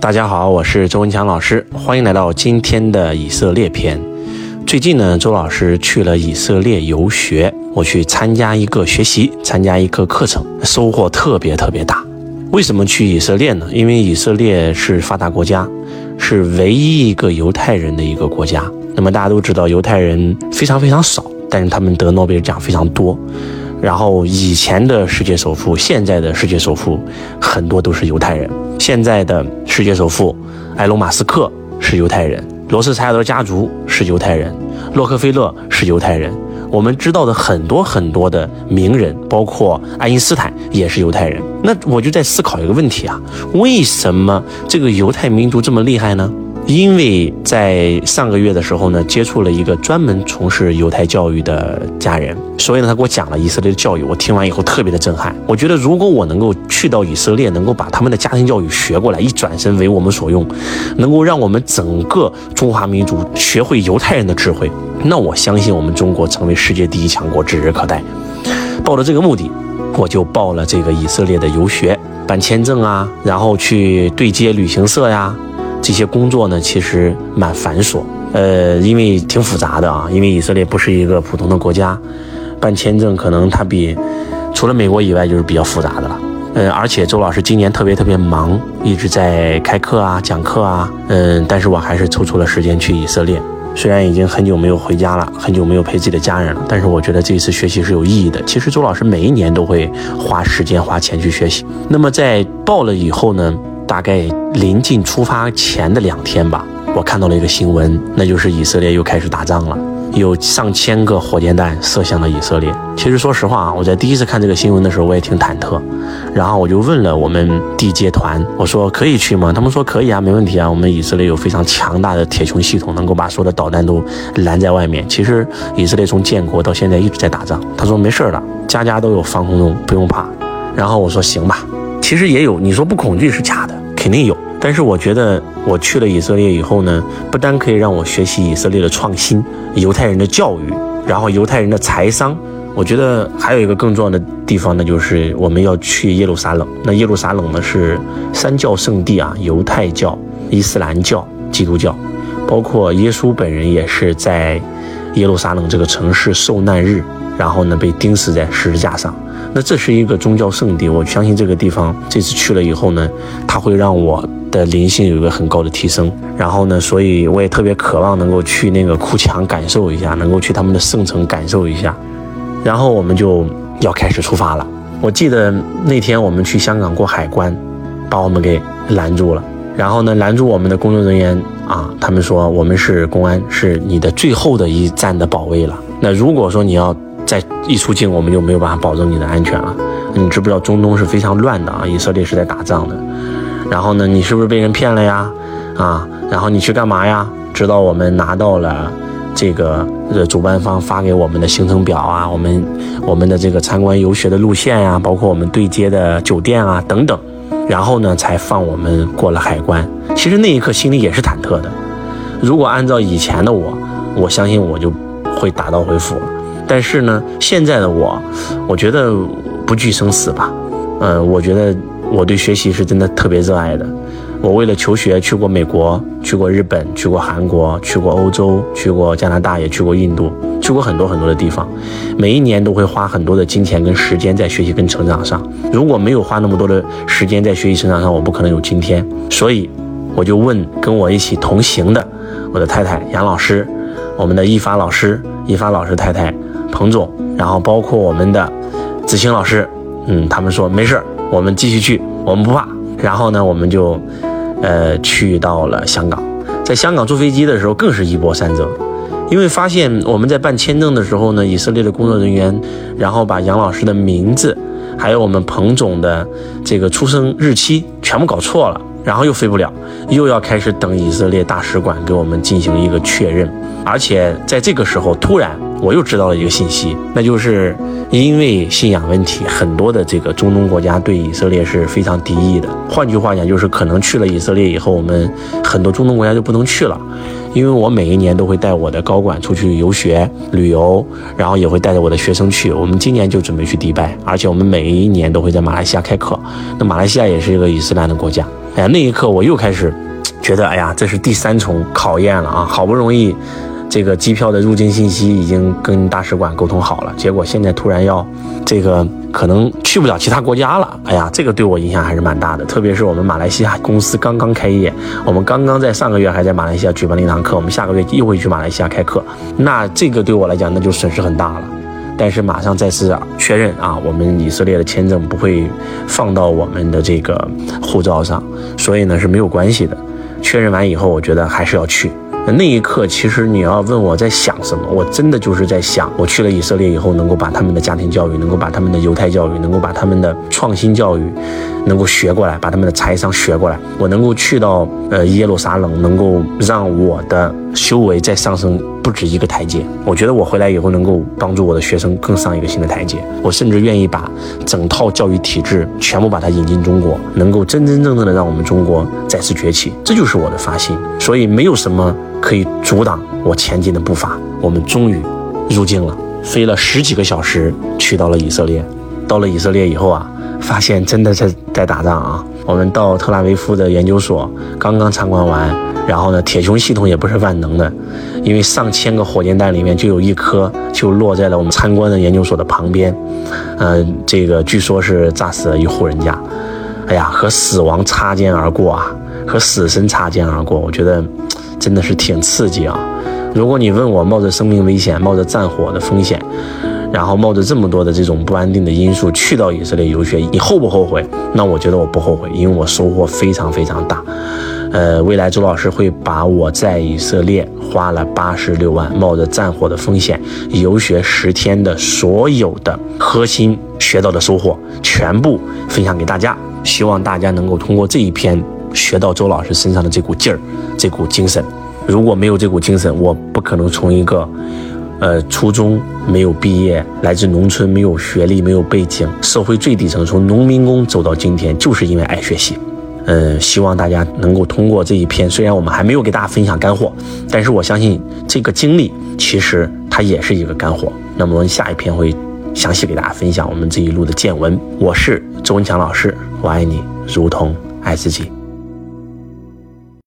大家好，我是周文强老师，欢迎来到今天的以色列篇。最近呢，周老师去了以色列游学，我去参加一个学习，参加一个课程，收获特别特别大。为什么去以色列呢？因为以色列是发达国家，是唯一一个犹太人的一个国家。那么大家都知道，犹太人非常非常少，但是他们得诺贝尔奖非常多。然后以前的世界首富，现在的世界首富，很多都是犹太人。现在的世界首富埃隆·马斯克是犹太人，罗斯柴尔德家族是犹太人，洛克菲勒是犹太人。我们知道的很多很多的名人，包括爱因斯坦也是犹太人。那我就在思考一个问题啊：为什么这个犹太民族这么厉害呢？因为在上个月的时候呢，接触了一个专门从事犹太教育的家人，所以呢，他给我讲了以色列的教育。我听完以后特别的震撼。我觉得如果我能够去到以色列，能够把他们的家庭教育学过来，一转身为我们所用，能够让我们整个中华民族学会犹太人的智慧，那我相信我们中国成为世界第一强国指日可待。抱着这个目的，我就报了这个以色列的游学，办签证啊，然后去对接旅行社呀。这些工作呢，其实蛮繁琐，呃，因为挺复杂的啊。因为以色列不是一个普通的国家，办签证可能它比除了美国以外就是比较复杂的了。嗯，而且周老师今年特别特别忙，一直在开课啊、讲课啊。嗯，但是我还是抽出了时间去以色列。虽然已经很久没有回家了，很久没有陪自己的家人了，但是我觉得这一次学习是有意义的。其实周老师每一年都会花时间花钱去学习。那么在报了以后呢？大概临近出发前的两天吧，我看到了一个新闻，那就是以色列又开始打仗了，有上千个火箭弹射向了以色列。其实说实话啊，我在第一次看这个新闻的时候，我也挺忐忑。然后我就问了我们地接团，我说可以去吗？他们说可以啊，没问题啊。我们以色列有非常强大的铁穹系统，能够把所有的导弹都拦在外面。其实以色列从建国到现在一直在打仗。他说没事儿的，家家都有防空洞，不用怕。然后我说行吧。其实也有，你说不恐惧是假的。肯定有，但是我觉得我去了以色列以后呢，不单可以让我学习以色列的创新、犹太人的教育，然后犹太人的财商，我觉得还有一个更重要的地方呢，就是我们要去耶路撒冷。那耶路撒冷呢是三教圣地啊，犹太教、伊斯兰教、基督教，包括耶稣本人也是在耶路撒冷这个城市受难日，然后呢被钉死在十字架上。那这是一个宗教圣地，我相信这个地方这次去了以后呢，它会让我的灵性有一个很高的提升。然后呢，所以我也特别渴望能够去那个哭墙感受一下，能够去他们的圣城感受一下。然后我们就要开始出发了。我记得那天我们去香港过海关，把我们给拦住了。然后呢，拦住我们的工作人员啊，他们说我们是公安，是你的最后的一站的保卫了。那如果说你要。再一出境，我们就没有办法保证你的安全了。你知不知道中东是非常乱的啊？以色列是在打仗的。然后呢，你是不是被人骗了呀？啊，然后你去干嘛呀？直到我们拿到了这个呃主办方发给我们的行程表啊，我们我们的这个参观游学的路线呀，包括我们对接的酒店啊等等，然后呢才放我们过了海关。其实那一刻心里也是忐忑的。如果按照以前的我，我相信我就会打道回府了。但是呢，现在的我，我觉得不惧生死吧。嗯，我觉得我对学习是真的特别热爱的。我为了求学去过美国，去过日本，去过韩国，去过欧洲，去过加拿大，也去过印度，去过很多很多的地方。每一年都会花很多的金钱跟时间在学习跟成长上。如果没有花那么多的时间在学习成长上，我不可能有今天。所以，我就问跟我一起同行的我的太太杨老师，我们的易发老师，易发老师太太。彭总，然后包括我们的子清老师，嗯，他们说没事我们继续去，我们不怕。然后呢，我们就，呃，去到了香港，在香港坐飞机的时候更是一波三折，因为发现我们在办签证的时候呢，以色列的工作人员，然后把杨老师的名字，还有我们彭总的这个出生日期全部搞错了，然后又飞不了，又要开始等以色列大使馆给我们进行一个确认，而且在这个时候突然。我又知道了一个信息，那就是因为信仰问题，很多的这个中东国家对以色列是非常敌意的。换句话讲，就是可能去了以色列以后，我们很多中东国家就不能去了。因为我每一年都会带我的高管出去游学、旅游，然后也会带着我的学生去。我们今年就准备去迪拜，而且我们每一年都会在马来西亚开课。那马来西亚也是一个伊斯兰的国家。哎呀，那一刻我又开始觉得，哎呀，这是第三重考验了啊！好不容易。这个机票的入境信息已经跟大使馆沟通好了，结果现在突然要这个可能去不了其他国家了。哎呀，这个对我影响还是蛮大的。特别是我们马来西亚公司刚刚开业，我们刚刚在上个月还在马来西亚举办了一堂课，我们下个月又会去马来西亚开课。那这个对我来讲，那就损失很大了。但是马上再次确认啊，我们以色列的签证不会放到我们的这个护照上，所以呢是没有关系的。确认完以后，我觉得还是要去。那一刻，其实你要问我在想什么，我真的就是在想，我去了以色列以后，能够把他们的家庭教育，能够把他们的犹太教育，能够把他们的创新教育，能够学过来，把他们的财商学过来，我能够去到呃耶路撒冷，能够让我的修为再上升不止一个台阶。我觉得我回来以后能够帮助我的学生更上一个新的台阶。我甚至愿意把整套教育体制全部把它引进中国，能够真真正正的让我们中国再次崛起，这就是我的发心。所以没有什么。可以阻挡我前进的步伐。我们终于入境了，飞了十几个小时，去到了以色列。到了以色列以后啊，发现真的在在打仗啊。我们到特拉维夫的研究所刚刚参观完，然后呢，铁穹系统也不是万能的，因为上千个火箭弹里面就有一颗就落在了我们参观的研究所的旁边。嗯，这个据说是炸死了一户人家。哎呀，和死亡擦肩而过啊，和死神擦肩而过。我觉得。真的是挺刺激啊！如果你问我冒着生命危险、冒着战火的风险，然后冒着这么多的这种不安定的因素去到以色列游学，你后不后悔？那我觉得我不后悔，因为我收获非常非常大。呃，未来周老师会把我在以色列花了八十六万、冒着战火的风险游学十天的所有的核心学到的收获全部分享给大家，希望大家能够通过这一篇。学到周老师身上的这股劲儿，这股精神。如果没有这股精神，我不可能从一个，呃，初中没有毕业，来自农村，没有学历，没有背景，社会最底层，从农民工走到今天，就是因为爱学习。嗯，希望大家能够通过这一篇，虽然我们还没有给大家分享干货，但是我相信这个经历其实它也是一个干货。那么我们下一篇会详细给大家分享我们这一路的见闻。我是周文强老师，我爱你如同爱自己。